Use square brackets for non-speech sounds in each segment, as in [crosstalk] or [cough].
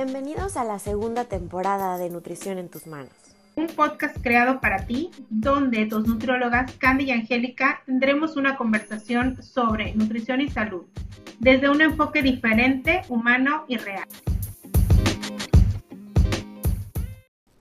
Bienvenidos a la segunda temporada de Nutrición en tus manos. Un podcast creado para ti, donde dos nutriólogas, Candy y Angélica, tendremos una conversación sobre nutrición y salud, desde un enfoque diferente, humano y real.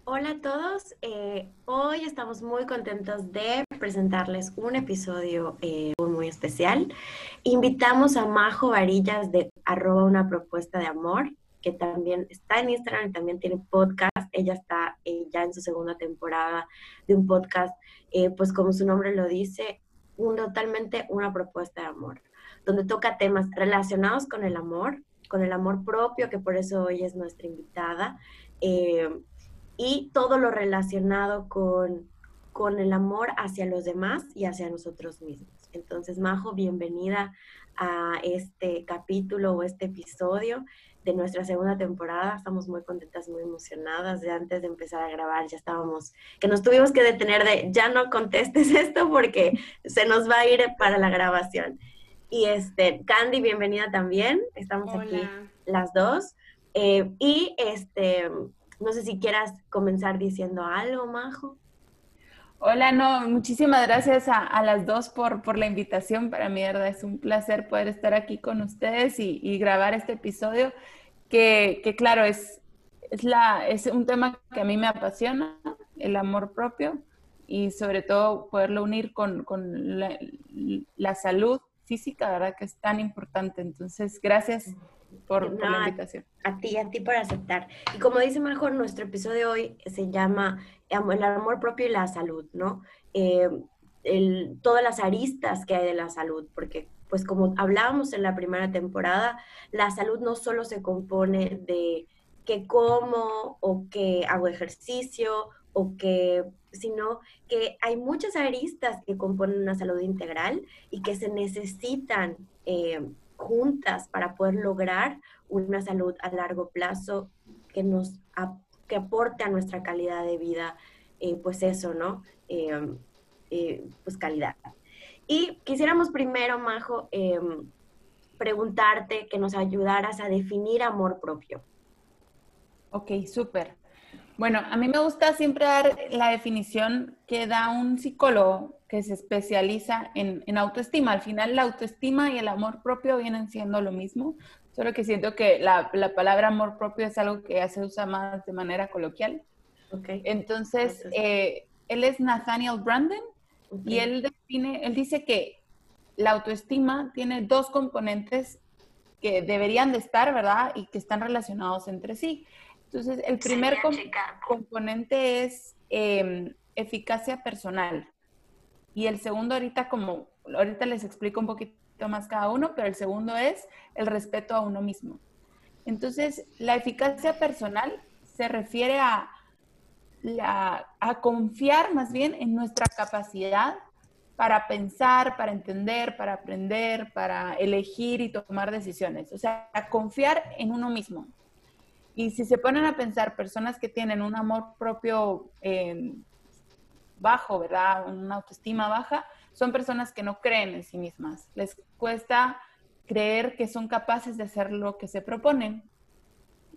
Hola a todos, eh, hoy estamos muy contentos de presentarles un episodio eh, muy especial. Invitamos a Majo Varillas de arroba una propuesta de amor que también está en Instagram y también tiene podcast. Ella está eh, ya en su segunda temporada de un podcast, eh, pues como su nombre lo dice, un, totalmente una propuesta de amor, donde toca temas relacionados con el amor, con el amor propio, que por eso hoy es nuestra invitada, eh, y todo lo relacionado con, con el amor hacia los demás y hacia nosotros mismos. Entonces, Majo, bienvenida a este capítulo o este episodio de nuestra segunda temporada. Estamos muy contentas, muy emocionadas. De antes de empezar a grabar ya estábamos, que nos tuvimos que detener de, ya no contestes [laughs] esto porque se nos va a ir para la grabación. Y este, Candy, bienvenida también. Estamos aquí las dos. Eh, y este, no sé si quieras comenzar diciendo algo, Majo. Hola, no, muchísimas gracias a, las dos por, por, la invitación. Para mí, verdad, es un placer poder estar aquí con ustedes y, grabar este episodio que, que claro, es, es, la, es un tema que a mí me apasiona, el amor propio y sobre todo poderlo unir con, con la, la, salud física, ¿verdad? Que es tan importante. Entonces, gracias por, la invitación. A, ti, a ti por aceptar. Y como dice mejor, nuestro episodio de hoy se llama El amor propio y la salud, ¿no? Eh, el, todas las aristas que hay de la salud, porque pues como hablábamos en la primera temporada, la salud no solo se compone de que como o que hago ejercicio o que, sino que hay muchas aristas que componen una salud integral y que se necesitan eh, juntas para poder lograr una salud a largo plazo que nos que aporte a nuestra calidad de vida, eh, pues eso, ¿no? Eh, pues calidad. Y quisiéramos primero, Majo, em, preguntarte que nos ayudaras a definir amor propio. Ok, súper. Bueno, a mí me gusta siempre dar la definición que da un psicólogo que se especializa en, en, autoestima. Al final, la autoestima y el amor propio vienen siendo lo mismo, solo que siento que la, la palabra amor propio es algo que ya se usa más de manera coloquial. Okay. Entonces, eh, él es Nathaniel Brandon y él define, él dice que la autoestima tiene dos componentes que deberían de estar, ¿verdad? Y que están relacionados entre sí. Entonces, el primer componente es em, eficacia personal. Y el segundo ahorita, como ahorita les explico un poquito más cada uno, pero el segundo es el respeto a uno mismo. Entonces, la eficacia personal se refiere a a confiar más bien en nuestra capacidad para pensar, para entender, para aprender, para elegir y tomar decisiones. O sea, confiar en uno mismo. Y si se ponen a pensar personas que tienen un amor propio eh, bajo, ¿verdad? Una autoestima baja, son personas que no creen en sí mismas. Les cuesta creer que son capaces de hacer lo que se proponen.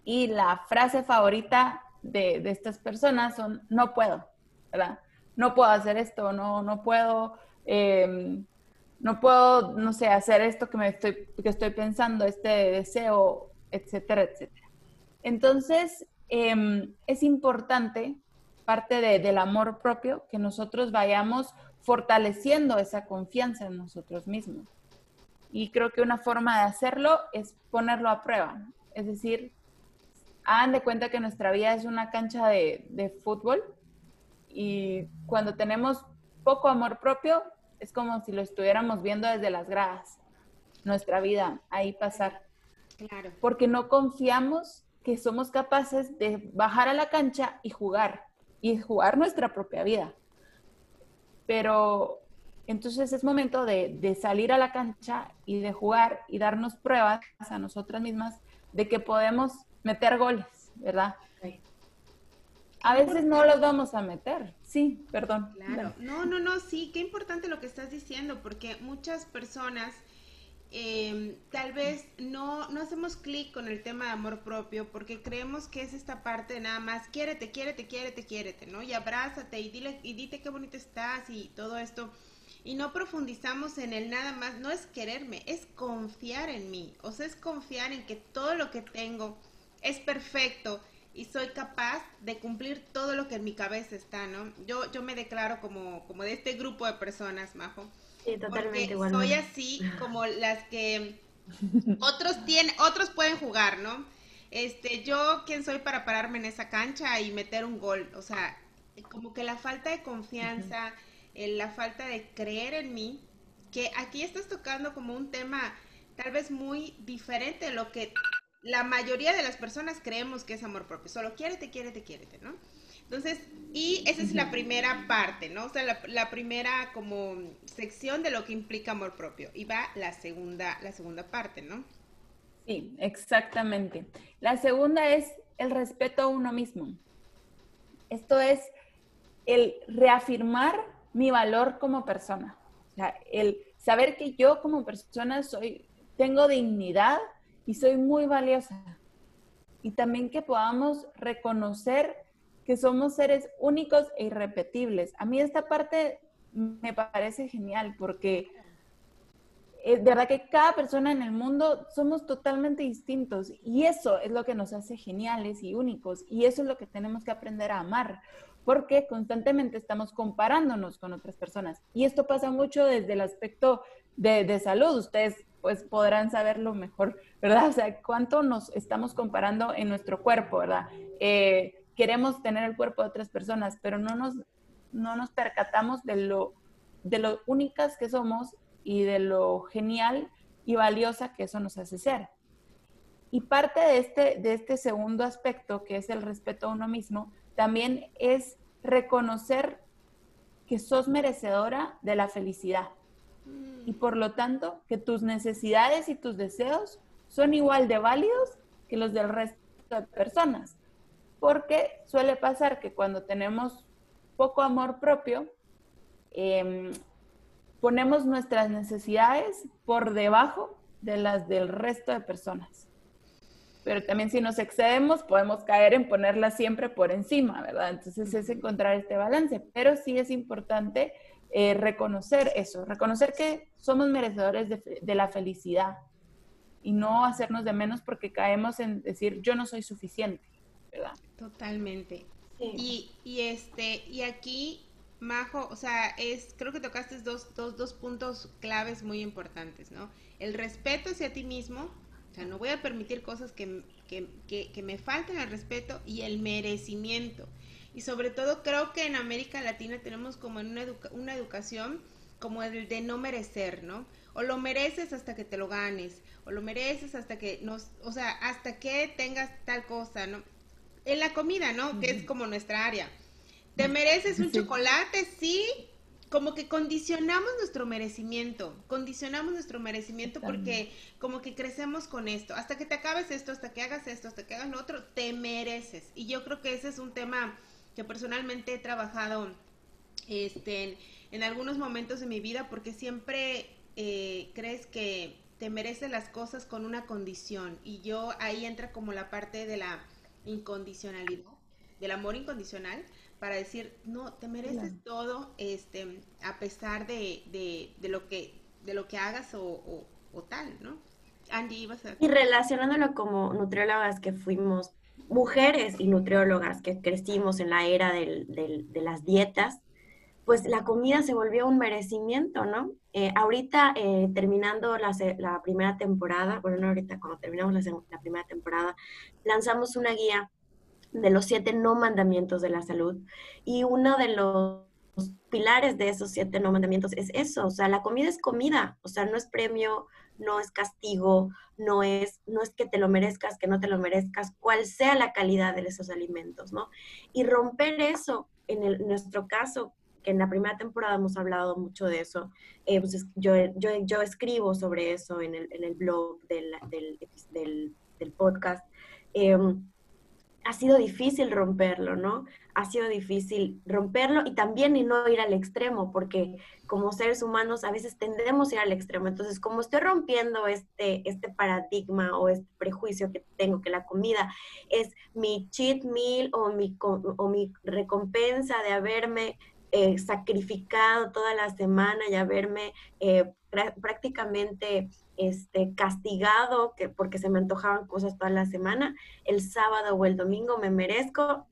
Y la frase favorita de, estas personas son, no puedo, ¿verdad? No puedo hacer esto, no, no puedo, em, no puedo, no sé, hacer esto que, me estoy, que estoy pensando, este deseo, etcétera, etcétera. Entonces, em, es importante, parte del amor propio, que nosotros vayamos fortaleciendo esa confianza en nosotros mismos. Y creo que una forma de hacerlo es ponerlo a prueba. Es decir, hagan de cuenta que nuestra vida es una cancha de, fútbol y cuando tenemos poco amor propio, es como si lo estuviéramos viendo desde las gradas, nuestra vida, ahí pasar. Claro. Porque no confiamos que somos capaces de bajar a la cancha y jugar, y jugar nuestra propia vida. Pero entonces es momento de, de salir a la cancha y de jugar y darnos pruebas a nosotras mismas de que podemos meter goles, ¿verdad? A veces no los vamos a meter. Sí, perdón. Claro. No, no, no, sí, qué importante lo que estás diciendo, porque muchas personas em, tal vez no, no hacemos clic con el tema de amor propio porque creemos que es esta parte de nada más, quiérete, quiérete, quiérete, quiérete, ¿no? Y abrázate y, dile, y dite qué bonito estás y todo esto. Y no profundizamos en el nada más, no es quererme, es confiar en mí, o sea, es confiar en que todo lo que tengo es perfecto y soy capaz de cumplir todo lo que en mi cabeza está, ¿no? Yo, yo me declaro como, como de este grupo de personas, Majo. Sí, totalmente porque Soy así como las que otros tienen, otros pueden jugar, ¿no? Este, yo quién soy para pararme en esa cancha y meter un gol, o sea, como que la falta de confianza, la falta de creer en mí, que aquí estás tocando como un tema tal vez muy diferente de lo que la mayoría de las personas creemos que es amor propio. Solo quiérete, quiérete, quiérete, ¿no? Entonces, y esa es la primera parte, ¿no? O sea, la, primera como sección de lo que implica amor propio. Y va la segunda, la segunda parte, ¿no? Sí, exactamente. La segunda es el respeto a uno mismo. Esto es el reafirmar mi valor como persona. O sea, el saber que yo como persona soy, tengo dignidad, y soy muy valiosa. Y también que podamos reconocer que somos seres únicos e irrepetibles. A mí esta parte me parece genial porque eh, verdad que cada persona en el mundo somos totalmente distintos y eso es lo que nos hace geniales y únicos y eso es lo que tenemos que aprender a amar porque constantemente estamos comparándonos con otras personas y esto pasa mucho desde el aspecto de, de salud. Ustedes pues podrán saberlo mejor, ¿verdad? O sea, cuánto nos estamos comparando en nuestro cuerpo, ¿verdad? Eh, queremos tener el cuerpo de otras personas, pero no nos, no nos percatamos de lo, de lo únicas que somos y de lo genial y valiosa que eso nos hace ser. Y parte de este, de este segundo aspecto, que es el respeto a uno mismo, también es reconocer que sos merecedora de la felicidad y por lo tanto que tus necesidades y tus deseos son igual de válidos que los del resto de personas. Porque suele pasar que cuando tenemos poco amor propio, em, ponemos nuestras necesidades por debajo de las del resto de personas. Pero también si nos excedemos, podemos caer en ponerlas siempre por encima, ¿verdad? Entonces es encontrar este balance. Pero sí es importante eh, reconocer eso, reconocer que somos merecedores de, la felicidad y no hacernos de menos porque caemos en decir yo no soy suficiente, ¿verdad? Totalmente. Y, y, este, y aquí, Majo, o sea, es, creo que tocaste dos, dos, dos puntos claves muy importantes, ¿no? El respeto hacia ti mismo, o sea, no voy a permitir cosas que, que, que, que me falten al respeto y el merecimiento y sobre todo creo que en América Latina tenemos como una, una educación como el de no merecer, ¿no? O lo mereces hasta que te lo ganes, o lo mereces hasta que nos, o sea, hasta que tengas tal cosa, ¿no? En la comida, ¿no? Que es como nuestra área. ¿Te mereces un chocolate? Sí. Como que condicionamos nuestro merecimiento, condicionamos nuestro merecimiento porque como que crecemos con esto. Hasta que te acabes esto, hasta que hagas esto, hasta que hagas lo otro, te mereces. Y yo creo que ese es un tema que personalmente he trabajado este, en, algunos momentos de mi vida porque siempre eh, crees que te mereces las cosas con una condición y yo ahí entra como la parte de la incondicionalidad, del amor incondicional para decir, no, te mereces todo este, a pesar de, de, lo, que, de lo que hagas o, o, tal, ¿no? Angie, ibas a... Y relacionándolo como nutriólogas que fuimos mujeres y nutriólogas que crecimos en la era de las dietas, pues la comida se volvió un merecimiento, ¿no? Eh, ahorita, eh, terminando la, primera temporada, bueno, no ahorita, cuando terminamos la, primera temporada, lanzamos una guía de los siete no mandamientos de la salud y uno de los pilares de esos siete no mandamientos es eso, o sea, la comida es comida, o sea, no es premio, no es castigo, no es, no es que te lo merezcas, que no te lo merezcas, cual sea la calidad de esos alimentos, ¿no? Y romper eso, en, nuestro caso, que en la primera temporada hemos hablado mucho de eso, eh, pues yo, yo, escribo sobre eso en el, en el blog del, del, podcast. Em, ha sido difícil romperlo, ¿no? ha sido difícil romperlo y también no ir al extremo, porque como seres humanos a veces tendemos a ir al extremo. Entonces, como estoy rompiendo este, este paradigma o este prejuicio que tengo, que la comida es mi cheat meal o mi, o mi recompensa de haberme eh, sacrificado toda la semana y haberme eh, prácticamente este, castigado que, porque se me antojaban cosas toda la semana, el sábado o el domingo me merezco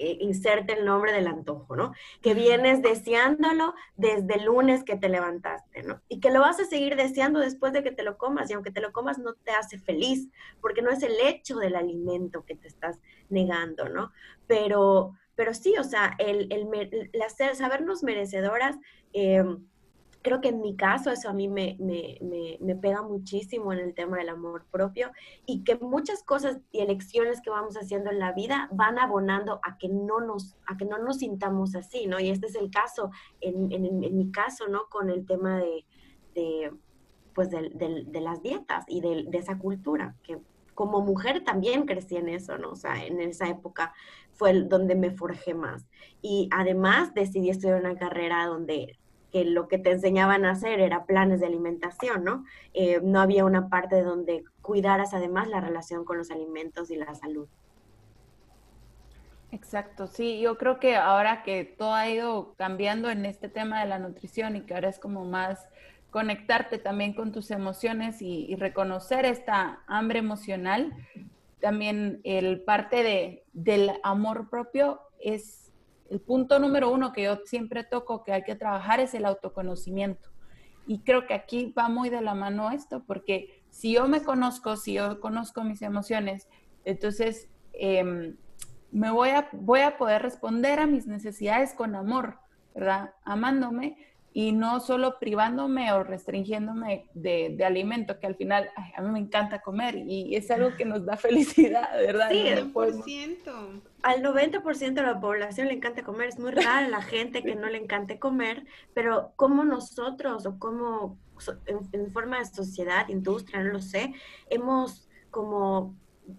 eh, inserte el nombre del antojo, ¿no? Que vienes deseándolo desde el lunes que te levantaste, ¿no? Y que lo vas a seguir deseando después de que te lo comas, y aunque te lo comas no te hace feliz, porque no es el hecho del alimento que te estás negando, ¿no? Pero, pero sí, o sea, el, el, sabernos merecedoras, eh, creo que en mi caso eso a mí me, me, pega muchísimo en el tema del amor propio y que muchas cosas y elecciones que vamos haciendo en la vida van abonando a que no nos, a que no nos sintamos así, ¿no? Y este es el caso, en, mi caso, ¿no? Con el tema de, pues de, las dietas y de, de esa cultura, que como mujer también crecí en eso, ¿no? O sea, en esa época fue donde me forjé más. Y además decidí estudiar una carrera donde que lo que te enseñaban a hacer era planes de alimentación, ¿no? Eh, no había una parte donde cuidaras además la relación con los alimentos y la salud. Exacto, sí, yo creo que ahora que todo ha ido cambiando en este tema de la nutrición y que ahora es como más conectarte también con tus emociones y, reconocer esta hambre emocional, también el parte de, del amor propio es el punto número uno que yo siempre toco que hay que trabajar es el autoconocimiento. Y creo que aquí va muy de la mano esto, porque si yo me conozco, si yo conozco mis emociones, entonces em, me voy a, voy a poder responder a mis necesidades con amor, ¿verdad? Amándome y no solo privándome o restringiéndome de, de alimento, que al final a mí me encanta comer y es algo que nos da [laughs] felicidad, ¿verdad? Sí, 100%. Al 90% de la población le encanta comer, es muy rara la gente que no le encante comer, pero como nosotros o como en, en forma de sociedad, industria, no lo sé, hemos como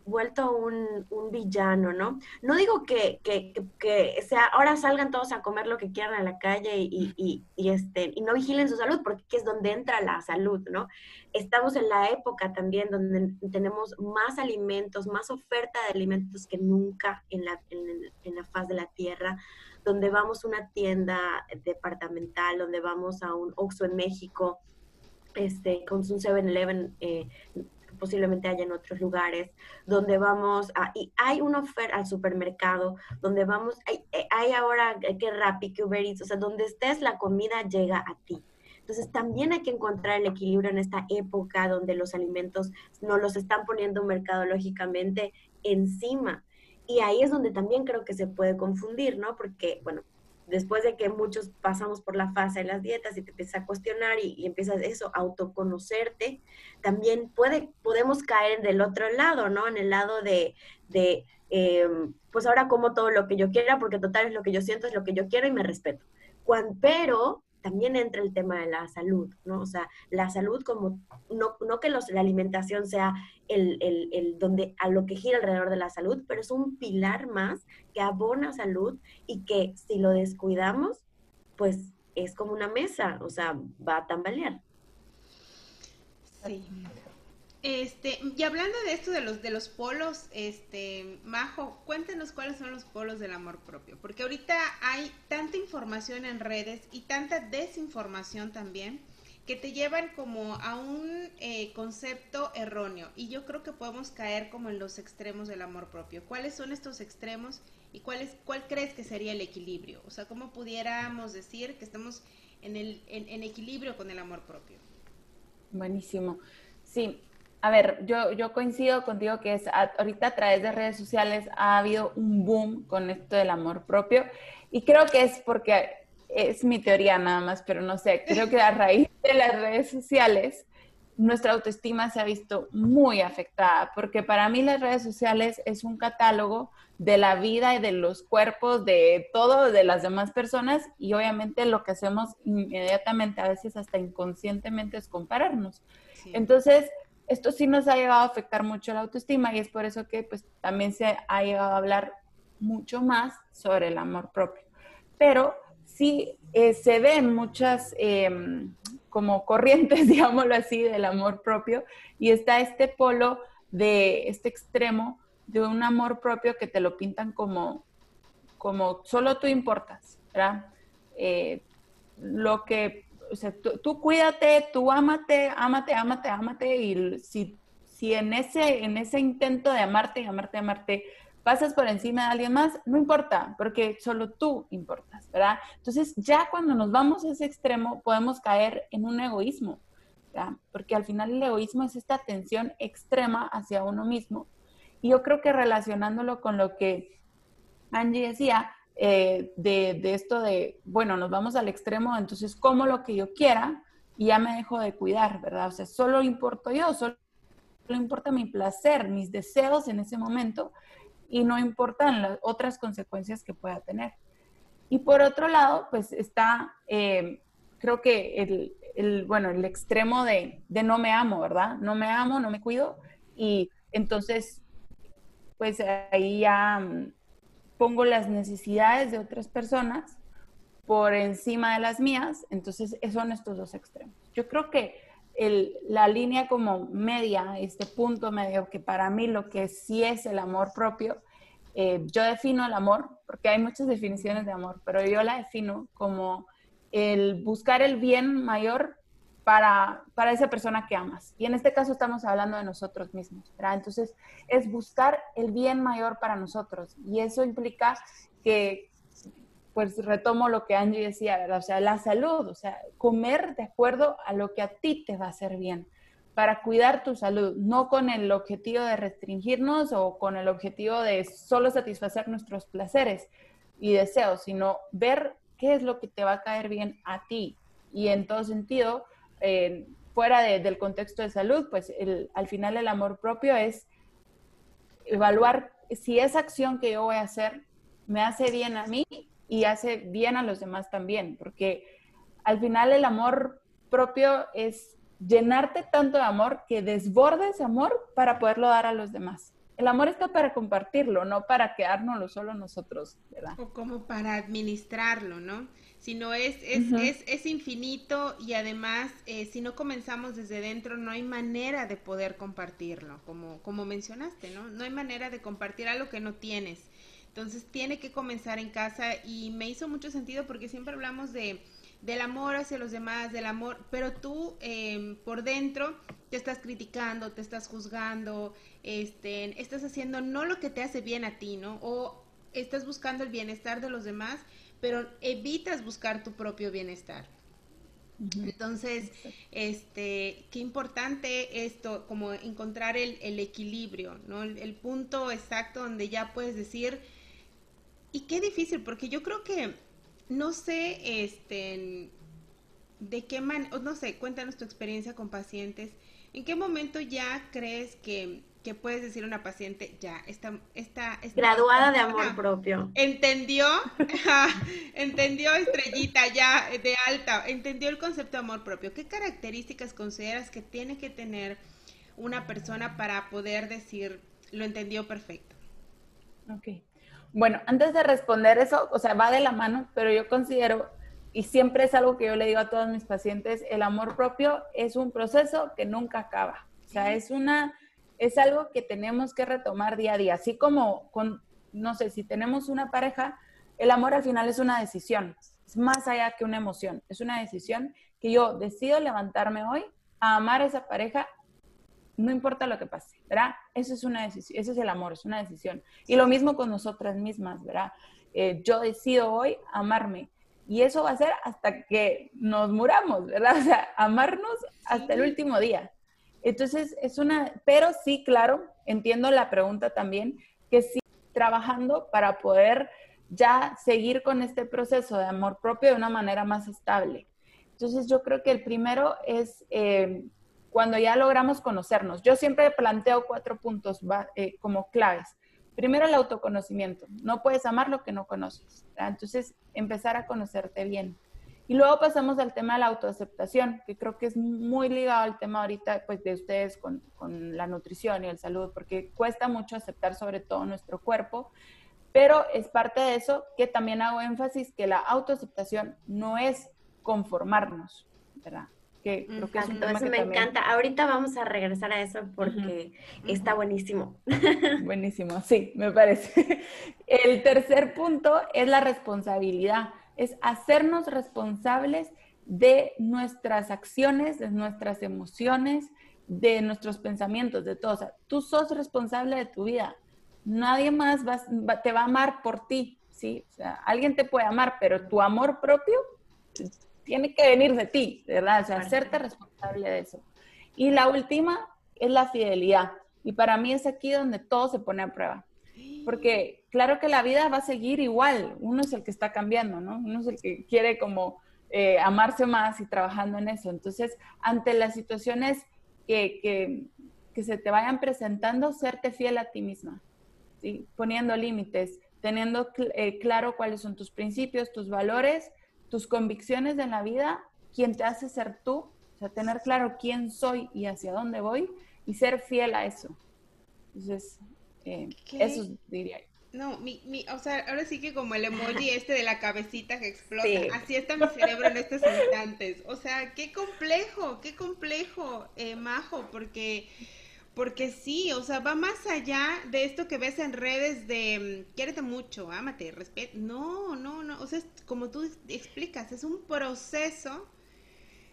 vuelto un, un, villano, ¿no? No digo que, que, que, sea, ahora salgan todos a comer lo que quieran en la calle y, y, y, este, y no vigilen su salud, porque es donde entra la salud, ¿no? Estamos en la época también donde tenemos más alimentos, más oferta de alimentos que nunca en la, en, la faz de la tierra, donde vamos a una tienda departamental, donde vamos a un Oxxo en México, este, con un 7-Eleven eh, posiblemente haya en otros lugares, donde vamos a, y hay una oferta al supermercado, donde vamos, hay, eh, hay ahora que Rappi, que Uber Eats, o sea, donde estés la comida llega a ti. Entonces también hay que encontrar el equilibrio en esta época donde los alimentos no los están poniendo mercadológicamente encima. Y ahí es donde también creo que se puede confundir, ¿no? Porque, bueno, después de que muchos pasamos por la fase de las dietas y te empiezas a cuestionar y, empiezas eso, autoconocerte, también puede, podemos caer del otro lado, ¿no? En el lado de, de em, pues ahora como todo lo que yo quiera, porque total es lo que yo siento, es lo que yo quiero y me respeto. Cuando, pero también entra el tema de la salud, ¿no? O sea, la salud como, no, no que los, la alimentación sea el, el, el, donde, a lo que gira alrededor de la salud, pero es un pilar más que abona salud y que si lo descuidamos, pues es como una mesa, o sea, va a tambalear. Sí. Este, y hablando de esto de los de los polos, este, Majo, cuéntenos cuáles son los polos del amor propio, porque ahorita hay tanta información en redes y tanta desinformación también que te llevan como a un eh, concepto erróneo y yo creo que podemos caer como en los extremos del amor propio. ¿Cuáles son estos extremos y cuál es cuál crees que sería el equilibrio? O sea, cómo pudiéramos decir que estamos en el en equilibrio con el amor propio. Buenísimo. Sí, a ver, yo, yo coincido contigo que es ahorita a través de redes sociales ha habido un boom con esto del amor propio y creo que es porque es mi teoría nada más, pero no sé, creo que a raíz de las redes sociales nuestra autoestima se ha visto muy afectada, porque para mí las redes sociales es un catálogo de la vida y de los cuerpos de todo, de las demás personas, y obviamente lo que hacemos inmediatamente, a veces hasta inconscientemente, es compararnos. Entonces, esto sí nos ha llegado a afectar mucho la autoestima y es por eso que pues también se ha llegado a hablar mucho más sobre el amor propio. Pero sí eh, se ven muchas em, como corrientes, [laughs] digámoslo así, del amor propio y está este polo de este extremo de un amor propio que te lo pintan como, como solo tú importas, ¿verdad? Eh, lo que, o sea, tú, cuídate, tú ámate, ámate, ámate, ámate y si, si en, ese, en ese intento de amarte, amarte, amarte, pasas por encima de alguien más, no importa, porque solo tú importas, ¿verdad? Entonces, ya cuando nos vamos a ese extremo, podemos caer en un egoísmo, ¿verdad? Porque al final el egoísmo es esta tensión extrema hacia uno mismo. Y yo creo que relacionándolo con lo que Angie decía, eh, de, de, esto de, bueno, nos vamos al extremo, entonces como lo que yo quiera y ya me dejo de cuidar, ¿verdad? O sea, solo importo yo, solo importa mi placer, mis deseos en ese momento y no importan las otras consecuencias que pueda tener. Y por otro lado, pues está, eh, creo que el, el, bueno, el extremo de, de, no me amo, ¿verdad? No me amo, no me cuido y entonces, pues ahí ya mm, pongo las necesidades de otras personas por encima de las mías, entonces son estos dos extremos. Yo creo que la línea como media, este punto medio, que para mí lo que sí es el amor propio, eh, yo defino el amor, porque hay muchas definiciones de amor, pero yo la defino como el buscar el bien mayor para, para esa persona que amas. Y en este caso estamos hablando de nosotros mismos, ¿verdad? Entonces, es buscar el bien mayor para nosotros. Y eso implica que, pues retomo lo que Angie decía, ¿verdad? O sea, la salud, o sea, comer de acuerdo a lo que a ti te va a hacer bien, para cuidar tu salud, no con el objetivo de restringirnos o con el objetivo de solo satisfacer nuestros placeres y deseos, sino ver qué es lo que te va a caer bien a ti. Y en todo sentido, eh, fuera del contexto de salud, pues al final el amor propio es evaluar si esa acción que yo voy a hacer me hace bien a mí y hace bien a los demás también, porque al final el amor propio es llenarte tanto de amor que desbordes amor para poderlo dar a los demás. El amor está para compartirlo, no para quedárnoslo solo nosotros, ¿verdad? O como para administrarlo, ¿no? Sino es, es, es, es infinito y además, eh, si no comenzamos desde dentro, no hay manera de poder compartirlo, como, como mencionaste, ¿no? No hay manera de compartir algo que no tienes. Entonces tiene que comenzar en casa y me hizo mucho sentido porque siempre hablamos de, del amor hacia los demás, del amor, pero tú em, por dentro te estás criticando, te estás juzgando, este, estás haciendo no lo que te hace bien a ti, ¿no? O estás buscando el bienestar de los demás, pero evitas buscar tu propio bienestar. Entonces, este, qué importante esto, como encontrar el, el equilibrio, ¿no? el, punto exacto donde ya puedes decir, y qué difícil, porque yo creo que, no sé, este, de qué manera, no sé, cuéntanos tu experiencia con pacientes, ¿en qué momento ya crees que, que puedes decir a una paciente, ya, está, está, graduada de amor propio? ¿Entendió? [laughs] ¿Entendió estrellita ya de alta? ¿Entendió el concepto de amor propio? ¿Qué características consideras que tiene que tener una persona para poder decir, lo entendió perfecto? Ok. Bueno, antes de responder eso, o sea, va de la mano, pero yo considero, y siempre es algo que yo le digo a todos mis pacientes, el amor propio es un proceso que nunca acaba. O sea, es una, es algo que tenemos que retomar día a día. Así como con, no sé, si tenemos una pareja, el amor al final es una decisión. Es más allá que una emoción. Es una decisión que yo decido levantarme hoy a amar a esa pareja no importa lo que pase, ¿verdad? Eso es una decisión, eso es el amor, es una decisión. Y lo mismo con nosotras mismas, ¿verdad? Eh, yo decido hoy amarme y eso va a ser hasta que nos muramos, ¿verdad? O sea, amarnos hasta el último día. Entonces, es una, pero sí, claro, entiendo la pregunta también, que sí, trabajando para poder ya seguir con este proceso de amor propio de una manera más estable. Entonces, yo creo que el primero es eh, cuando ya logramos conocernos. Yo siempre planteo cuatro puntos eh, como claves. Primero, el autoconocimiento. No puedes amar lo que no conoces. Entonces, empezar a conocerte bien. Y luego pasamos al tema de la autoaceptación, que creo que es muy ligado al tema ahorita pues, de ustedes con, con la nutrición y el salud, porque cuesta mucho aceptar sobre todo nuestro cuerpo, Pero es parte de eso que también hago énfasis que la autoaceptación no es conformarnos, ¿verdad? Que creo que es un tema eso me encanta. Ahorita vamos a regresar a eso porque está buenísimo. Buenísimo, sí, me parece. [laughs] El tercer punto es la responsabilidad, es hacernos responsables de nuestras acciones, de nuestras emociones, de nuestros pensamientos, de todo. O sea, tú sos responsable de tu vida nadie más te va a amar por ti, ¿sí? O sea, alguien te puede amar, pero tu amor propio tiene que venir de ti, ¿verdad? O sea, hacerte responsable de eso. Y la última es la fidelidad. Y para mí es aquí donde todo se pone a prueba. Porque claro que la vida va a seguir igual. Uno es el que está cambiando, ¿no? Uno es el que quiere como eh, amarse más y trabajando en eso. Entonces, ante las situaciones que, que, que se te vayan presentando, serte fiel a ti misma poniendo límites, teniendo eh, claro cuáles son tus principios, tus valores, tus convicciones en la vida, quién te hace ser tú, o sea, tener claro quién soy y hacia dónde voy y ser fiel a eso. Entonces, eh, eso diría yo. No, mi, mi, o sea, ahora sí que como el emoji [laughs] este de la cabecita que explota, así está mi cerebro en estos instantes. O sea, qué complejo, qué complejo, eh, Majo, porque porque sí, o sea, va más allá de esto que ves en redes de mm, quiérete mucho, ámate, respeta. No, no, no. O sea, es, como tú explicas, es un proceso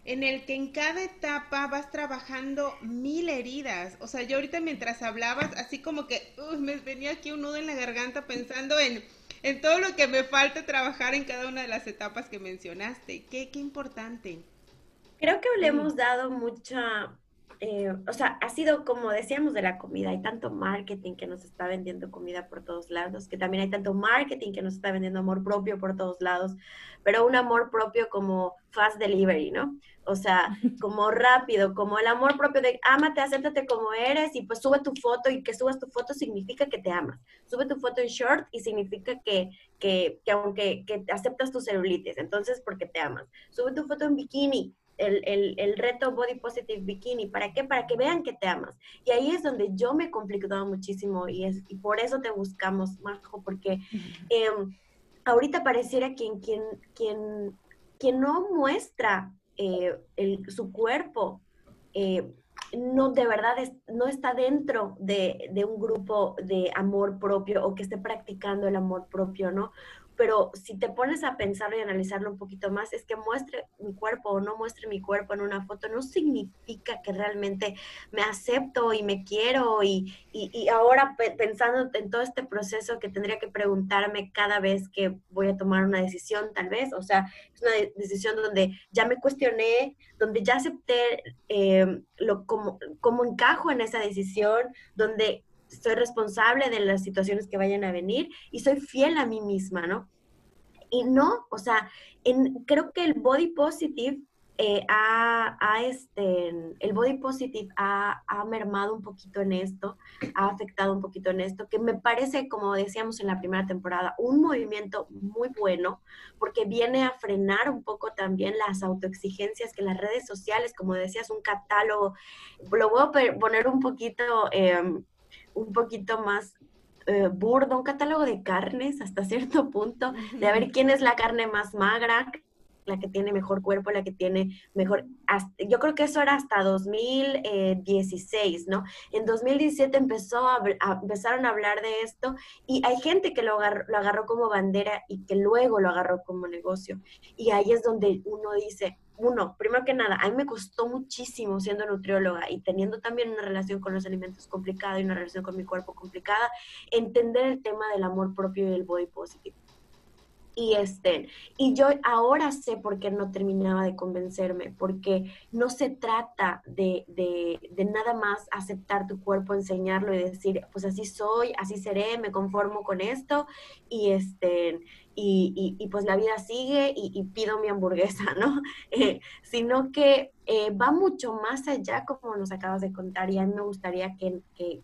en el que en cada etapa vas trabajando mil heridas. O sea, yo ahorita mientras hablabas, así como que me venía aquí un nudo en la garganta pensando en, en todo lo que me falta trabajar en cada una de las etapas que mencionaste. Qué, qué importante. Creo que le hemos dado mucha eh, o sea, ha sido como decíamos de la comida, hay tanto marketing que nos está vendiendo comida por todos lados, que también hay tanto marketing que nos está vendiendo amor propio por todos lados, pero un amor propio como fast delivery, ¿no? O sea, [laughs] como rápido, como el amor propio de ámate, acéptate como eres y pues sube tu foto y que subas tu foto significa que te amas. Sube tu foto en short y significa que, que, que aunque que aceptas tus celulitis, entonces porque te amas. Sube tu foto en bikini el, reto Body Positive Bikini. ¿Para qué? Para que vean que te amas. Y ahí es donde yo me he complicado muchísimo y, es, y por eso te buscamos, Majo, porque em, ahorita pareciera quien, quien, quien, quien no muestra eh, su cuerpo, eh, no de verdad no está dentro de, de, un grupo de amor propio o que esté practicando el amor propio, ¿no? Pero si te pones a pensarlo y analizarlo un poquito más, es que muestre mi cuerpo o no muestre mi cuerpo en una foto no significa que realmente me acepto y me quiero y, y, ahora pensando en todo este proceso que tendría que preguntarme cada vez que voy a tomar una decisión, tal vez, o sea, es una decisión donde ya me cuestioné, donde ya acepté eh, lo, como, cómo encajo en esa decisión, donde soy responsable de las situaciones que vayan a venir y soy fiel a mí misma, ¿no? Y no, o sea, en, creo que el body positive eh, ha, este, el body positive ha, ha, mermado un poquito en esto, ha afectado un poquito en esto, que me parece, como decíamos en la primera temporada, un movimiento muy bueno, porque viene a frenar un poco también las autoexigencias que las redes sociales, como decías, un catálogo, lo voy a poner un poquito... Em, un poquito más eh, burdo, un catálogo de carnes hasta [laughs] cierto punto, de a ver quién es la carne más magra, la que tiene mejor cuerpo, la que tiene mejor... yo creo que eso era hasta 2016, ¿no? En 2017 empezó a, empezaron a hablar de esto y hay gente que lo agarró, lo agarró como bandera y que luego lo agarró como negocio. Y ahí es donde uno dice, uno, primero que nada, a mí me costó muchísimo siendo nutrióloga y teniendo también una relación con los alimentos complicada y una relación con mi cuerpo complicada, entender el tema del amor propio y el body positive. Y este, y yo ahora sé por qué no terminaba de convencerme, porque no se trata de, de, de, nada más aceptar tu cuerpo, enseñarlo y decir, pues así soy, así seré, me conformo con esto, y este, y, y, pues la vida sigue y, pido mi hamburguesa, [laughs] ¿no? Eh, sino que eh, va mucho más allá, como nos acabas de contar, y a mí me gustaría que, que,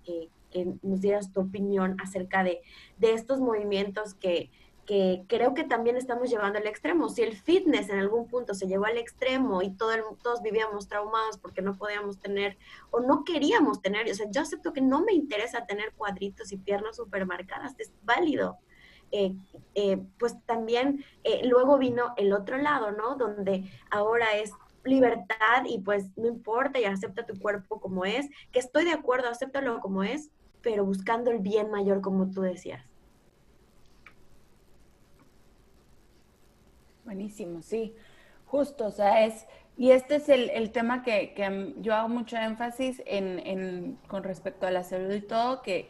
que, nos dieras tu opinión acerca de, de estos movimientos que, que creo que también estamos llevando al extremo. Si el fitness en algún punto se llevó al extremo y todo todos vivíamos traumados porque no podíamos tener o no queríamos tener, o sea, yo acepto que no me interesa tener cuadritos y piernas súper marcadas, es válido, eh, eh, pues también luego vino el otro lado, ¿no? Donde ahora es libertad y pues no importa y acepta tu cuerpo como es, que estoy de acuerdo, acéptalo como es, pero buscando el bien mayor como tú decías. Buenísimo, sí, justo, o sea, es, y este es el, tema que, yo hago mucho énfasis en, con respecto a la salud y todo, que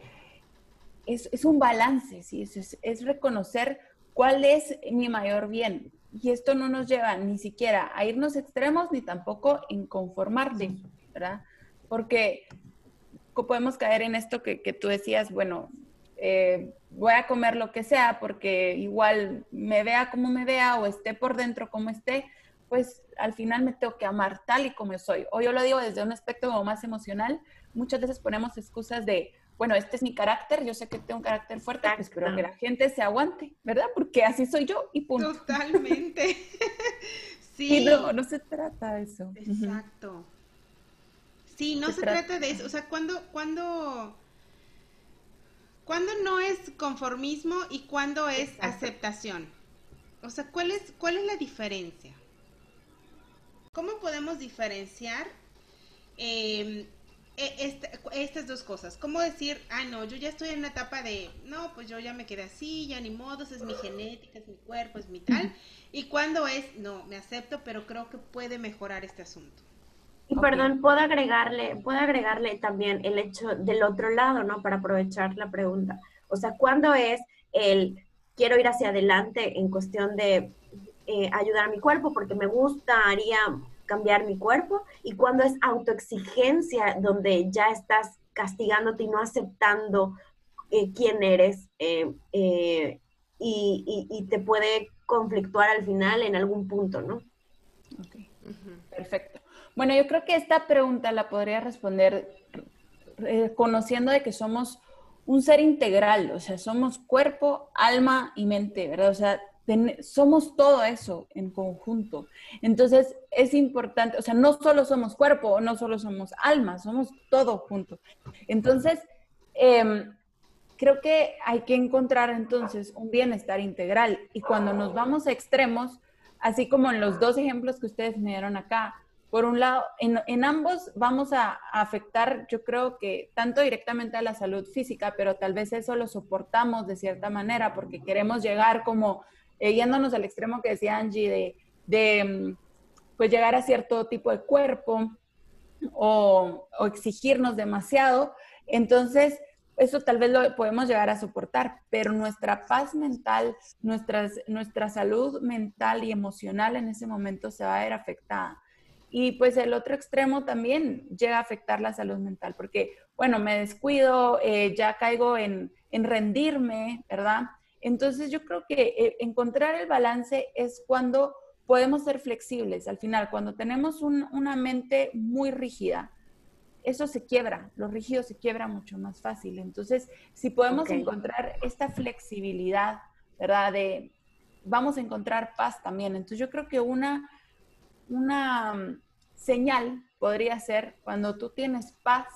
es, un balance, ¿sí? Es, es, reconocer cuál es mi mayor bien. Y esto no nos lleva ni siquiera a irnos extremos ni tampoco en conformarte, ¿verdad? Porque podemos caer en esto que, que tú decías, bueno, eh, voy a comer lo que sea porque igual me vea como me vea o esté por dentro como esté, pues al final me tengo que amar tal y como soy. O yo lo digo desde un aspecto más emocional, muchas veces ponemos excusas de, bueno, este es mi carácter, yo sé que tengo un carácter fuerte, pues, pero que la gente se aguante, ¿verdad? Porque así soy yo y punto. Totalmente. [laughs] sí. no, no se trata de eso. Exacto. Sí, no se, trata... de eso. O sea, cuando, cuando ¿Cuándo no es conformismo y cuándo es aceptación? O sea, ¿cuál es, ¿cuál es la diferencia? ¿Cómo podemos diferenciar em, e, estas dos cosas? ¿Cómo decir, ah, no, yo ya estoy en una etapa de, no, pues yo ya me quedé así, ya ni modos, es mi genética, es mi cuerpo, es mi tal? Y cuándo es, no, me acepto, pero creo que puede mejorar este asunto. Y perdón, puedo agregarle, puedo agregarle también el hecho del otro lado, ¿no? Para aprovechar la pregunta. O sea, ¿cuándo es el quiero ir hacia adelante en cuestión de eh, ayudar a mi cuerpo porque me gustaría cambiar mi cuerpo? Y cuándo es autoexigencia donde ya estás castigándote y no aceptando eh, quién eres eh, y, y, te puede conflictuar al final en algún punto, ¿no? Okay. Perfecto. Bueno, yo creo que esta pregunta la podría responder eh, conociendo de que somos un ser integral, o sea, somos cuerpo, alma y mente, ¿verdad? O sea, somos todo eso en conjunto. Entonces, es importante, o sea, no solo somos cuerpo, no solo somos alma, somos todo junto. Entonces, em, creo que hay que encontrar entonces un bienestar integral. Y cuando nos vamos a extremos, así como en los dos ejemplos que ustedes me dieron acá, por un lado, en, ambos vamos a, afectar, yo creo que tanto directamente a la salud física, pero tal vez eso lo soportamos de cierta manera porque queremos llegar como, eh, yéndonos al extremo que decía Angie, de, mm, pues llegar a cierto tipo de cuerpo o, exigirnos demasiado. Entonces, eso tal vez lo podemos llegar a soportar, pero nuestra paz mental, nuestra salud mental y emocional en ese momento se va a ver afectada. Y pues el otro extremo también llega a afectar la salud mental, porque, bueno, me descuido, eh, ya caigo en, rendirme, ¿verdad? Entonces yo creo que eh, encontrar el balance es cuando podemos ser flexibles. Al final, cuando tenemos una mente muy rígida, eso se quiebra, lo rígido se quiebra mucho más fácil. Entonces, si podemos encontrar esta flexibilidad, ¿verdad? De vamos a encontrar paz también. Entonces, yo creo que una una mm, señal podría ser cuando tú tienes paz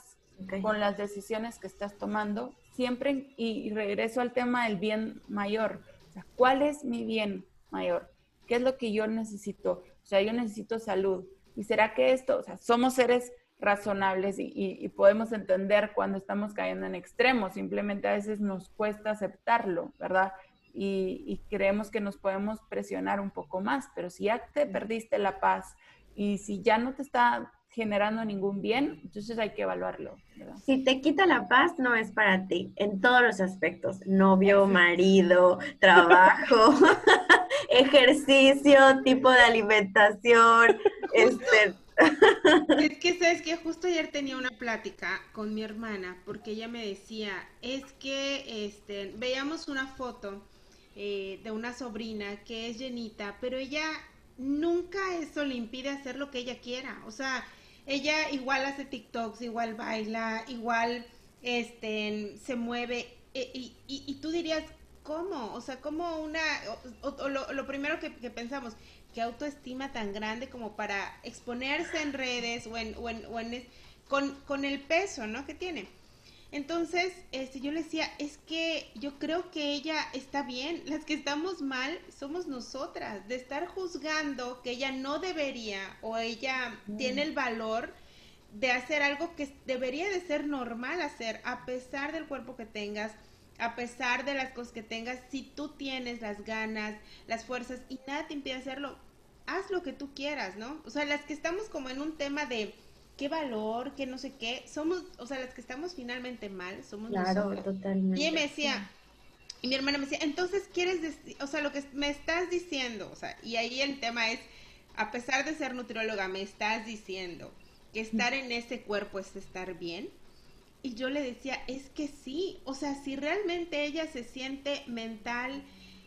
con las decisiones que estás tomando, siempre, y, regreso al tema del bien mayor, o sea, ¿cuál es mi bien mayor? ¿Qué es lo que yo necesito? O sea, yo necesito salud. ¿Y será que esto, o sea, somos seres razonables y, podemos entender cuando estamos cayendo en extremos, simplemente a veces nos cuesta aceptarlo, ¿verdad? y, creemos que nos podemos presionar un poco más, pero si ya te perdiste la paz y si ya no te está generando ningún bien, entonces hay que evaluarlo. Si te quita la paz, no es para ti, en todos los aspectos, novio, marido, trabajo, [laughs] [laughs] ejercicio, tipo de alimentación, [laughs] este... Es que sabes que justo ayer tenía una plática con mi hermana porque ella me decía, es que este, veíamos una foto eh, de una sobrina que es llenita, pero ella nunca eso le impide hacer lo que ella quiera. O sea, ella igual hace TikToks, igual baila, igual este, se mueve. E, y, tú dirías, ¿cómo? O sea, como una... Lo, primero que, pensamos, ¿qué autoestima tan grande como para exponerse en redes o en... O en, con, con el peso, ¿no? Que tiene. Entonces, este, yo le decía, es que yo creo que ella está bien, las que estamos mal somos nosotras, de estar juzgando que ella no debería o ella tiene el valor de hacer algo que debería de ser normal hacer, a pesar del cuerpo que tengas, a pesar de las cosas que tengas, si tú tienes las ganas, las fuerzas y nada te impide hacerlo, haz lo que tú quieras, ¿no? O sea, las que estamos como en un tema de qué valor, qué no sé qué, somos, o sea, las que estamos finalmente mal, somos claro, totalmente. Y ella me decía, y mi hermana me decía, entonces quieres decir, o sea, lo que me estás diciendo, o sea, y ahí el tema es, a pesar de ser nutrióloga, me estás diciendo que estar en ese cuerpo es estar bien. Y yo le decía, es que sí, o sea, si realmente ella se siente mental,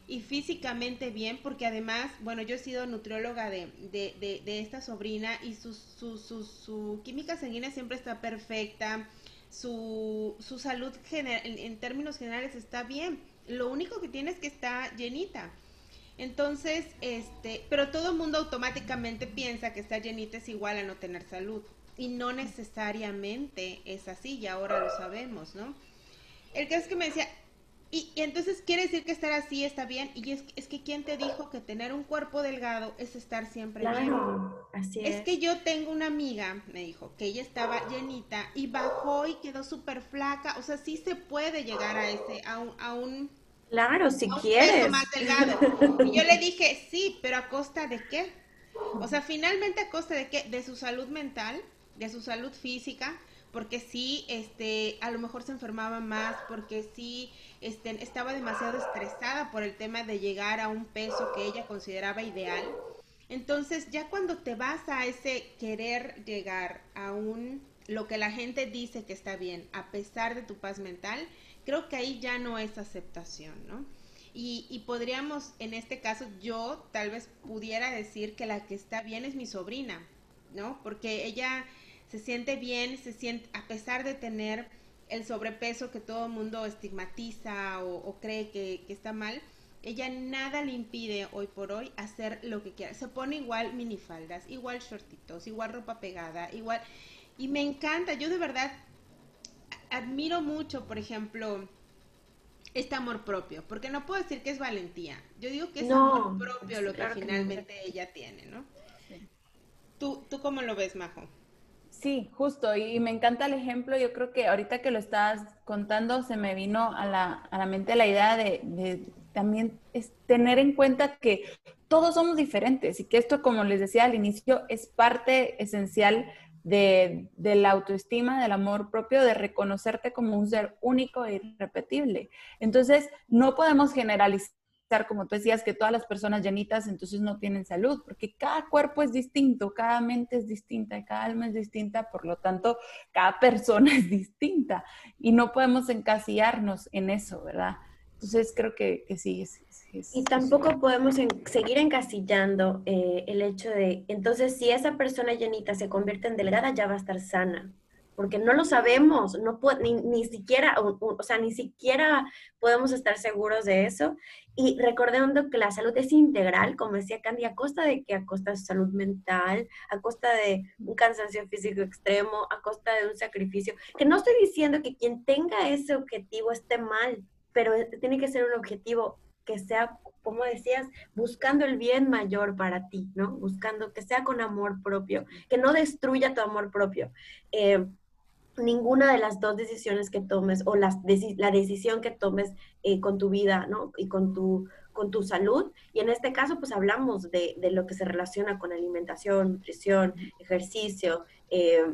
y físicamente bien, porque además, bueno, yo he sido nutrióloga de, de, de, esta sobrina y su, su, su, su, química sanguínea siempre está perfecta, su, su salud en, en, términos generales está bien, lo único que tiene es que está llenita. Entonces, este, pero todo el mundo automáticamente piensa que estar llenita es igual a no tener salud. Y no necesariamente es así, y ahora lo sabemos, ¿no? El caso es que me decía, y, entonces quiere decir que estar así está bien. Y es, es, que ¿quién te dijo que tener un cuerpo delgado es estar siempre bien? Así es. Es que yo tengo una amiga, me dijo, que ella estaba llenita y bajó y quedó súper flaca. O sea, sí se puede llegar a ese, a un, a un Claro, si quieres. más delgado. [laughs] Y yo le dije, sí, pero ¿a costa de qué? O sea, finalmente a costa de qué? De su salud mental, de su salud física, porque sí, este, a lo mejor se enfermaba más, porque sí este, estaba demasiado estresada por el tema de llegar a un peso que ella consideraba ideal. Entonces, ya cuando te vas a ese querer llegar a un lo que la gente dice que está bien, a pesar de tu paz mental, creo que ahí ya no es aceptación, ¿no? Y, y, podríamos, en este caso, yo tal vez pudiera decir que la que está bien es mi sobrina, ¿no? Porque ella se siente bien, se siente, a pesar de tener el sobrepeso que todo el mundo estigmatiza o, cree que, está mal, ella nada le impide hoy por hoy hacer lo que quiera. Se pone igual minifaldas, igual shortitos, igual ropa pegada, igual... Y me encanta, yo de verdad admiro mucho, por ejemplo, este amor propio, porque no puedo decir que es valentía, yo digo que es amor propio lo que finalmente ella tiene, ¿no? ¿Tú, ¿Tú cómo lo ves, Majo? Sí, justo, y me encanta el ejemplo. Yo creo que ahorita que lo estabas contando, se me vino a la, a la mente la idea de, también es tener en cuenta que todos somos diferentes y que esto, como les decía al inicio, es parte esencial de, de, la autoestima, del amor propio, de reconocerte como un ser único e irrepetible. Entonces, no podemos generalizar como tú decías, que todas las personas llenitas entonces no tienen salud, porque cada cuerpo es distinto, cada mente es distinta, cada alma es distinta, por lo tanto, cada [laughs] persona es distinta y no podemos encasillarnos en eso, ¿verdad? Entonces creo que, que sí. Es, y tampoco podemos seguir encasillando eh, el hecho de, entonces si esa persona llenita se convierte en delgada, ya va a estar sana porque no lo sabemos, no ni, ni, siquiera, o, sea, ni siquiera podemos estar seguros de eso. Y recordando que la salud es integral, como decía Candy, a costa de que a costa de salud mental, a costa de un cansancio físico extremo, a costa de un sacrificio, que no estoy diciendo que quien tenga ese objetivo esté mal, pero tiene que ser un objetivo que sea, como decías, buscando el bien mayor para ti, ¿no? Buscando que sea con amor propio, que no destruya tu amor propio. Eh, ninguna de las dos decisiones que tomes o las la decisión que tomes eh, con tu vida, ¿no? Y con tu, con tu salud. Y en este caso, pues hablamos de, de lo que se relaciona con alimentación, nutrición, ejercicio, eh,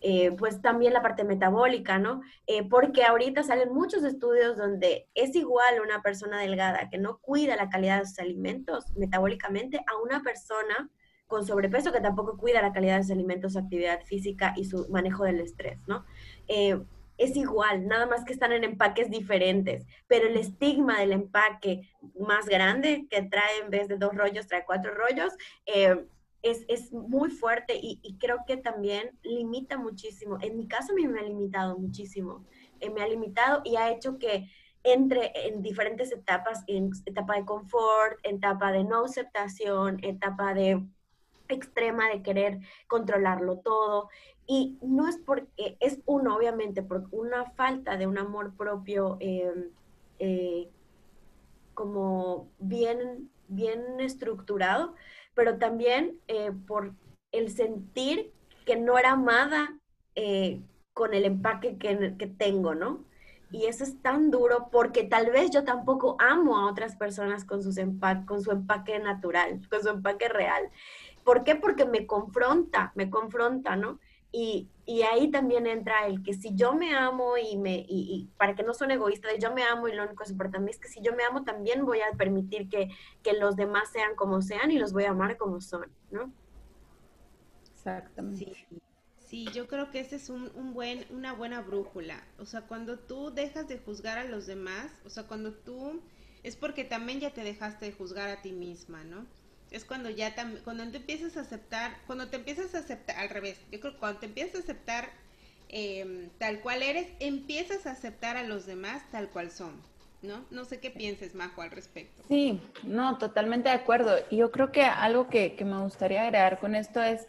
eh, pues también la parte metabólica, ¿no? porque ahorita salen muchos estudios donde es igual una persona delgada que no cuida la calidad de sus alimentos metabólicamente a una persona con sobrepeso que tampoco cuida la calidad de sus alimentos, su actividad física y su manejo del estrés, ¿no? Eh, es igual, nada más que están en empaques diferentes, pero el estigma del empaque más grande, que trae en vez de dos rollos, trae cuatro rollos, eh, es, es, muy fuerte y, y, creo que también limita muchísimo. En mi caso mí me ha limitado muchísimo, eh, me ha limitado y ha hecho que entre en diferentes etapas, en etapa de confort, etapa de no aceptación, etapa de extrema de querer controlarlo todo. Y no es porque, es uno, obviamente, por una falta de un amor propio em, eh, como bien, bien estructurado, pero también eh, por el sentir que no era amada eh, con el empaque que, tengo, ¿no? Y eso es tan duro porque tal vez yo tampoco amo a otras personas con, sus con su empaque natural, con su empaque real. ¿Por qué? Porque me confronta, me confronta, ¿no? Y, y, ahí también entra el que si yo me amo y me, y, para que no son egoísta, yo me amo y lo único que importa a mí es que si yo me amo también voy a permitir que, que los demás sean como sean y los voy a amar como son, ¿no? Exactamente. Sí. sí yo creo que ese es un, un, buen, una buena brújula. O sea, cuando tú dejas de juzgar a los demás, o sea, cuando tú, es porque también ya te dejaste de juzgar a ti misma, ¿no? Es cuando ya cuando te empiezas a aceptar, cuando te empiezas a aceptar, al revés, yo creo que cuando te empiezas a aceptar em, tal cual eres, empiezas a aceptar a los demás tal cual son, ¿no? No sé qué pienses, Majo, al respecto. Sí, no, totalmente de acuerdo. Y yo creo que algo que, que me gustaría agregar con esto es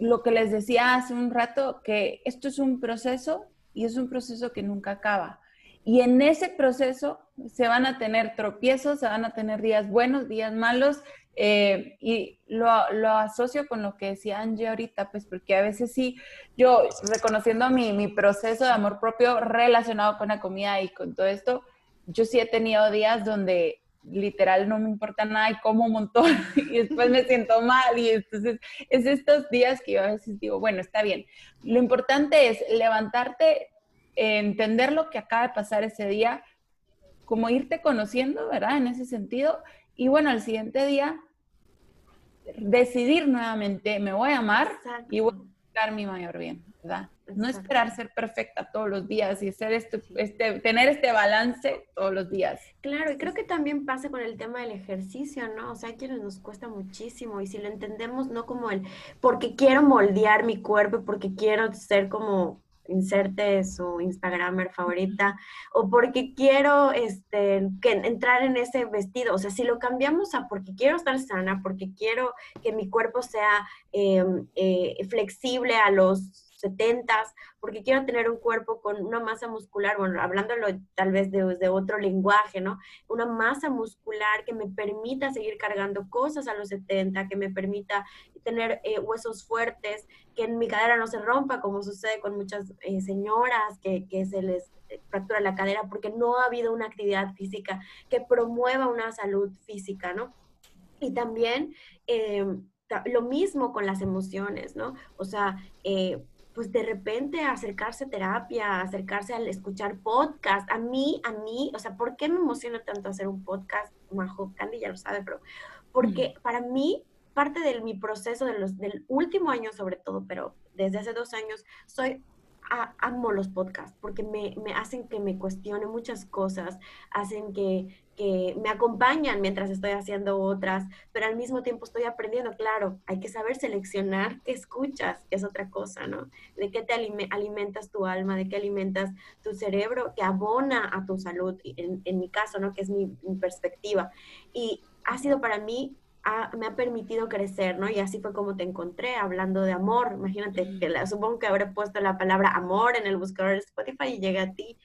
lo que les decía hace un rato, que esto es un proceso y es un proceso que nunca acaba. Y en ese proceso se van a tener tropiezos, se van a tener días buenos, días malos, eh, y lo, lo, asocio con lo que decía Angie ahorita, pues porque a veces sí, yo reconociendo mi, mi proceso de amor propio relacionado con la comida y con todo esto, yo sí he tenido días donde literal no me importa nada y como un montón [laughs] y después me siento mal y entonces es estos días que yo a veces digo, bueno, está bien. Lo importante es levantarte, entender lo que acaba de pasar ese día, como irte conociendo, ¿verdad? En ese sentido y bueno, al siguiente día, decidir nuevamente, me voy a amar y voy a buscar mi mayor bien, ¿verdad? No esperar ser perfecta todos los días y ser este, este, tener este balance todos los días. Claro, y creo que también pasa con el tema del ejercicio, ¿no? O sea, que nos cuesta muchísimo y si lo entendemos no como el, porque quiero moldear mi cuerpo, porque quiero ser como inserte su Instagramer favorita o porque quiero este, que, entrar en ese vestido. O sea, si lo cambiamos a porque quiero estar sana, porque quiero que mi cuerpo sea em, eh, flexible a los 70 porque quiero tener un cuerpo con una masa muscular, bueno, hablándolo tal vez de, otro lenguaje, ¿no? Una masa muscular que me permita seguir cargando cosas a los 70, que me permita tener eh, huesos fuertes, que en mi cadera no se rompa, como sucede con muchas eh, señoras que, que se les fractura la cadera porque no ha habido una actividad física que promueva una salud física, ¿no? Y también eh, lo mismo con las emociones, ¿no? O sea, eh, pues de repente acercarse a terapia, acercarse al escuchar podcast. A mí, a mí, o sea, ¿por qué me emociona tanto hacer un podcast? Majo, Candy ya lo sabe, pero porque para mí, parte de mi proceso de los, del último año sobre todo, pero desde hace dos años, soy amo los podcasts porque me, me, hacen que me cuestione muchas cosas, hacen que, que, me acompañan mientras estoy haciendo otras, pero al mismo tiempo estoy aprendiendo. Claro, hay que saber seleccionar qué escuchas, que es otra cosa, ¿no? De qué te alimentas tu alma, de qué alimentas tu cerebro, que abona a tu salud, en, mi caso, ¿no? Que es mi perspectiva. Y ha sido para mí me ha permitido crecer, ¿no? Y así fue como te encontré, hablando de amor. Imagínate, que la, supongo que habré puesto la palabra amor en el buscador de Spotify y llegué a ti.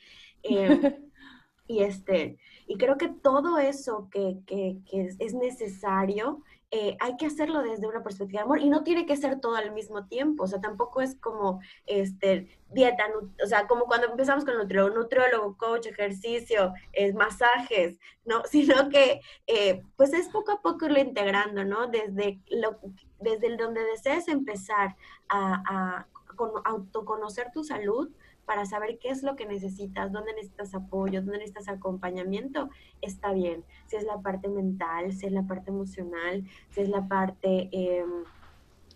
Eh, [laughs] y este, y creo que todo eso que, que, que es necesario eh, hay que hacerlo desde una perspectiva de amor y no tiene que ser todo al mismo tiempo, o sea, tampoco es como este, dieta, o sea, como cuando empezamos con nutriólogo, nutriólogo, coach, ejercicio, masajes, ¿no? [laughs] Sino que eh, pues es poco a poco irlo integrando, ¿no? Desde, lo, desde donde desees empezar a autoconocer tu salud, para saber qué es lo que necesitas, dónde necesitas apoyo, dónde necesitas acompañamiento, está bien. Si es la parte mental, si es la parte emocional, si es la parte em,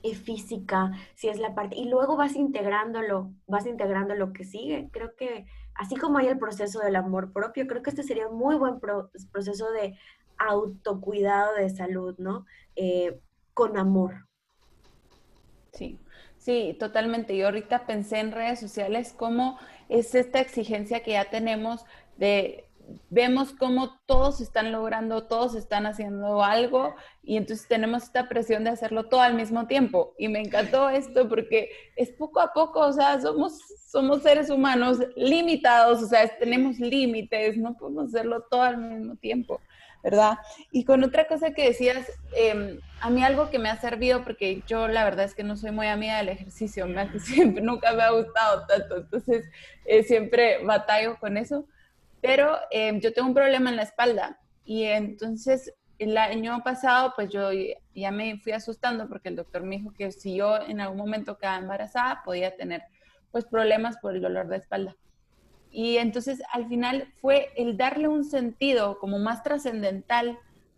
eh, física, si es la parte... Y luego vas integrándolo, vas integrando lo que sigue. Creo que así como hay el proceso del amor propio, creo que este sería un muy buen proceso de autocuidado de salud, ¿no? Eh, con amor. Sí, Sí, totalmente. Yo ahorita pensé en redes sociales cómo es esta exigencia que ya tenemos de, vemos cómo todos están logrando, todos están haciendo algo y entonces tenemos esta presión de hacerlo todo al mismo tiempo. Y me encantó esto porque es poco a poco, o sea, somos, somos seres humanos limitados, o sea, tenemos límites, no podemos hacerlo todo al mismo tiempo. ¿Verdad? Y con otra cosa que decías, em, a mí algo que me ha servido, porque yo la verdad es que no soy muy amiga del ejercicio, [laughs] nunca me ha gustado tanto, entonces eh, siempre batallo con eso, pero em, yo tengo un problema en la espalda y entonces el año pasado pues yo ya me fui asustando porque el doctor me dijo que si yo en algún momento quedaba embarazada podía tener pues problemas por el dolor de espalda. Y entonces al final fue el darle un sentido como más trascendental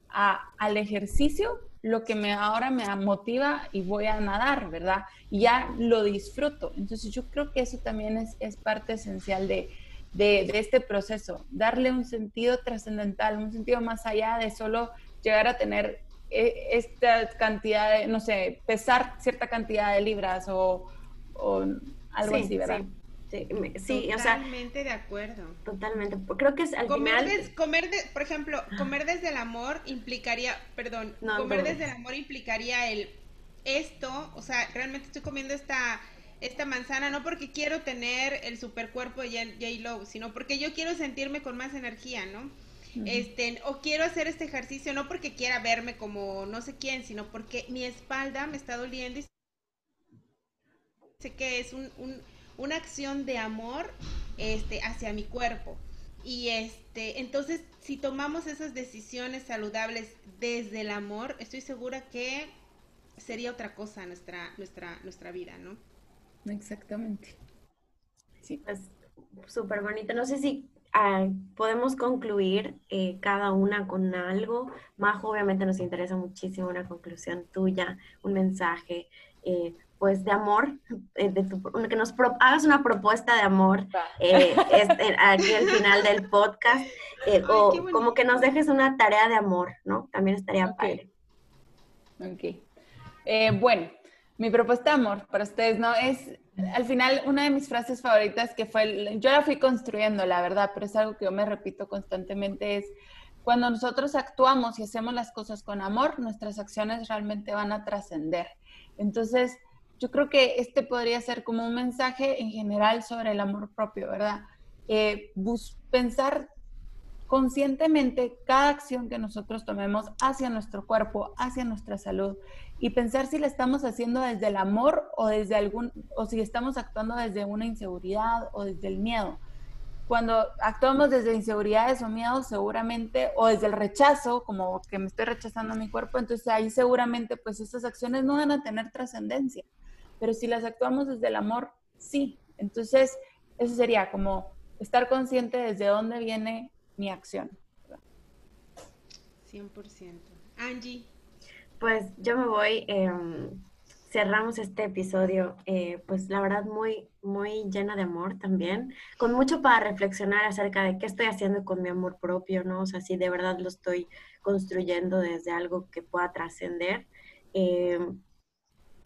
al ejercicio lo que me ahora me motiva y voy a nadar, ¿verdad? Y ya lo disfruto. Entonces yo creo que eso también es, es parte esencial de, de, de, este proceso, darle un sentido trascendental, un sentido más allá de solo llegar a tener eh, esta cantidad de, no sé, pesar cierta cantidad de libras o, o algo así, ¿verdad? Sí, sí totalmente de acuerdo. Totalmente. Creo que es al comer final... comer de, por ejemplo, comer desde el amor implicaría, perdón, comer desde el amor implicaría el esto, o sea, realmente estoy comiendo esta esta manzana no porque quiero tener el supercuerpo de J-Lo, sino porque yo quiero sentirme con más energía, ¿no? Este, o quiero hacer este ejercicio no porque quiera verme como no sé quién, sino porque mi espalda me está doliendo y sé que es un, una acción de amor este, hacia mi cuerpo. Y este, entonces, si tomamos esas decisiones saludables desde el amor, estoy segura que sería otra cosa nuestra, nuestra, nuestra vida, ¿no? Exactamente. Sí, es súper bonito. No sé si ah, podemos concluir eh, cada una con algo. Majo, obviamente nos interesa muchísimo una conclusión tuya, un mensaje. Eh, pues de amor, eh, de que nos hagas una propuesta de amor eh, [laughs] este, aquí al final del podcast, eh, o como que nos dejes una tarea de amor, ¿no? También estaría padre. Ok. bueno, mi propuesta de amor para ustedes, ¿no? Es, al final, una de mis frases favoritas que fue, yo la fui construyendo, la verdad, pero es algo que yo me repito constantemente, es, cuando nosotros actuamos y hacemos las cosas con amor, nuestras acciones realmente van a trascender. Entonces, yo creo que este podría ser como un mensaje en general sobre el amor propio, ¿verdad? Eh, pensar conscientemente cada acción que nosotros tomemos hacia nuestro cuerpo, hacia nuestra salud y pensar si la estamos haciendo desde el amor o desde algún o si estamos actuando desde una inseguridad o desde el miedo. Cuando actuamos desde inseguridades o miedos, seguramente, o desde el rechazo, como que me estoy rechazando a mi cuerpo, entonces ahí seguramente pues esas acciones no van a tener trascendencia pero si las actuamos desde el amor, sí. Entonces, eso sería como estar consciente desde dónde viene mi acción. 100%. Angie. Pues yo me voy, em, cerramos este episodio, eh, pues la verdad muy, muy llena de amor también, con mucho para reflexionar acerca de qué estoy haciendo con mi amor propio, ¿no? O sea, si de verdad lo estoy construyendo desde algo que pueda trascender. Eh,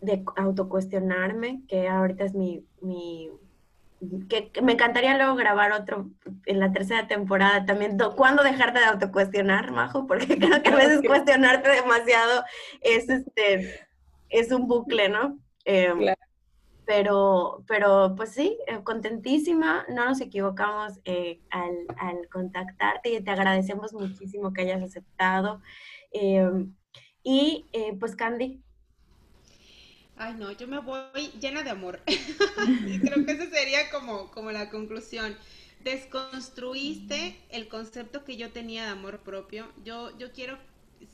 de autocuestionarme, que ahorita es mi, mi que, me encantaría luego grabar otro en la tercera temporada también. ¿Cuándo dejarte de autocuestionar, Majo? Porque [laughs] creo que a veces cuestionarte demasiado es este es un bucle, ¿no? Em, pero, pero pues sí, eh, contentísima, no nos equivocamos eh, al, al, contactarte y te agradecemos muchísimo que hayas aceptado. Em, y eh, pues Candy, Ay, no, yo me voy llena de amor. [laughs] Creo que esa sería como, como la conclusión. Desconstruiste el concepto que yo tenía de amor propio. Yo, yo quiero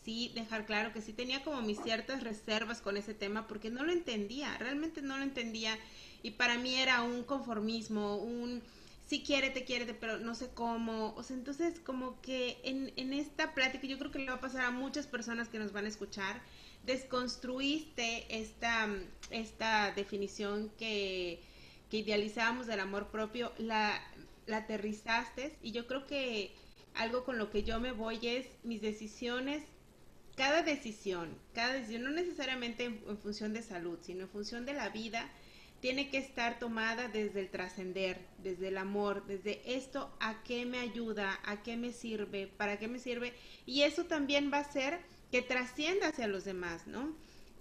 sí dejar claro que sí tenía como mis ciertas reservas con ese tema porque no lo entendía, realmente no lo entendía y para mí era un conformismo, un sí quiérete, quiérete, pero no sé cómo. O sea, entonces como que en, en esta plática yo creo que le va a pasar a muchas personas que nos van a escuchar desconstruiste esta, esta definición que, que idealizábamos del amor propio, la, la aterrizaste y yo creo que algo con lo que yo me voy es mis decisiones, cada decisión, cada decisión, no necesariamente en, función de salud, sino en función de la vida, tiene que estar tomada desde el trascender, desde el amor, desde esto a qué me ayuda, a qué me sirve, para qué me sirve. Y eso también va a ser que trascienda hacia los demás, ¿no?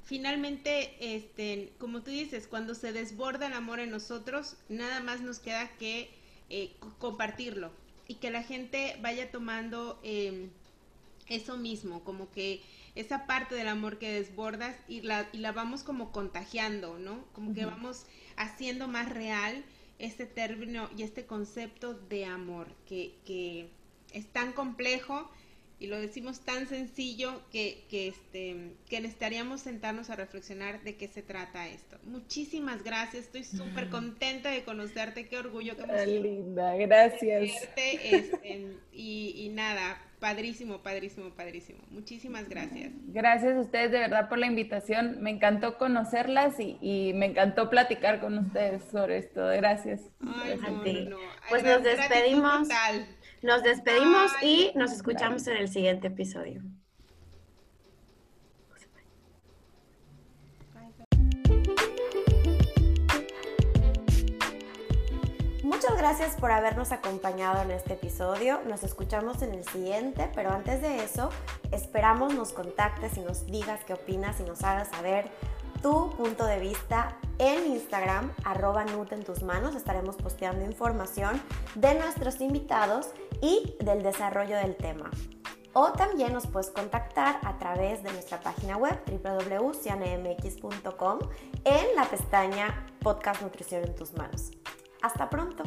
Finalmente, este, como tú dices, cuando se desborda el amor en nosotros, nada más nos queda que eh, compartirlo y que la gente vaya tomando em, eso mismo, como que esa parte del amor que desbordas y la, y la vamos como contagiando, ¿no? Como que vamos haciendo más real este término y este concepto de amor, que, que es tan complejo y lo decimos tan sencillo que, que, este, que necesitaríamos sentarnos a reflexionar de qué se trata esto. Muchísimas gracias, estoy súper contenta de conocerte, qué orgullo que me linda, gracias. Este, y, y nada, padrísimo, padrísimo, padrísimo. Muchísimas gracias. Gracias a ustedes de verdad por la invitación, me encantó conocerlas y, y me encantó platicar con ustedes sobre esto, gracias. Ay, no, no, Pues nos despedimos. Nos despedimos y nos escuchamos en el siguiente episodio. Muchas gracias por habernos acompañado en este episodio. Nos escuchamos en el siguiente, pero antes de eso, esperamos nos contactes y nos digas qué opinas y nos hagas saber tu punto de vista en Instagram, arroba Nut en tus manos. Estaremos posteando información de nuestros invitados y del desarrollo del tema. O también nos puedes contactar a través de nuestra página web www.cianemx.com en la pestaña Podcast Nutrición en tus manos. Hasta pronto.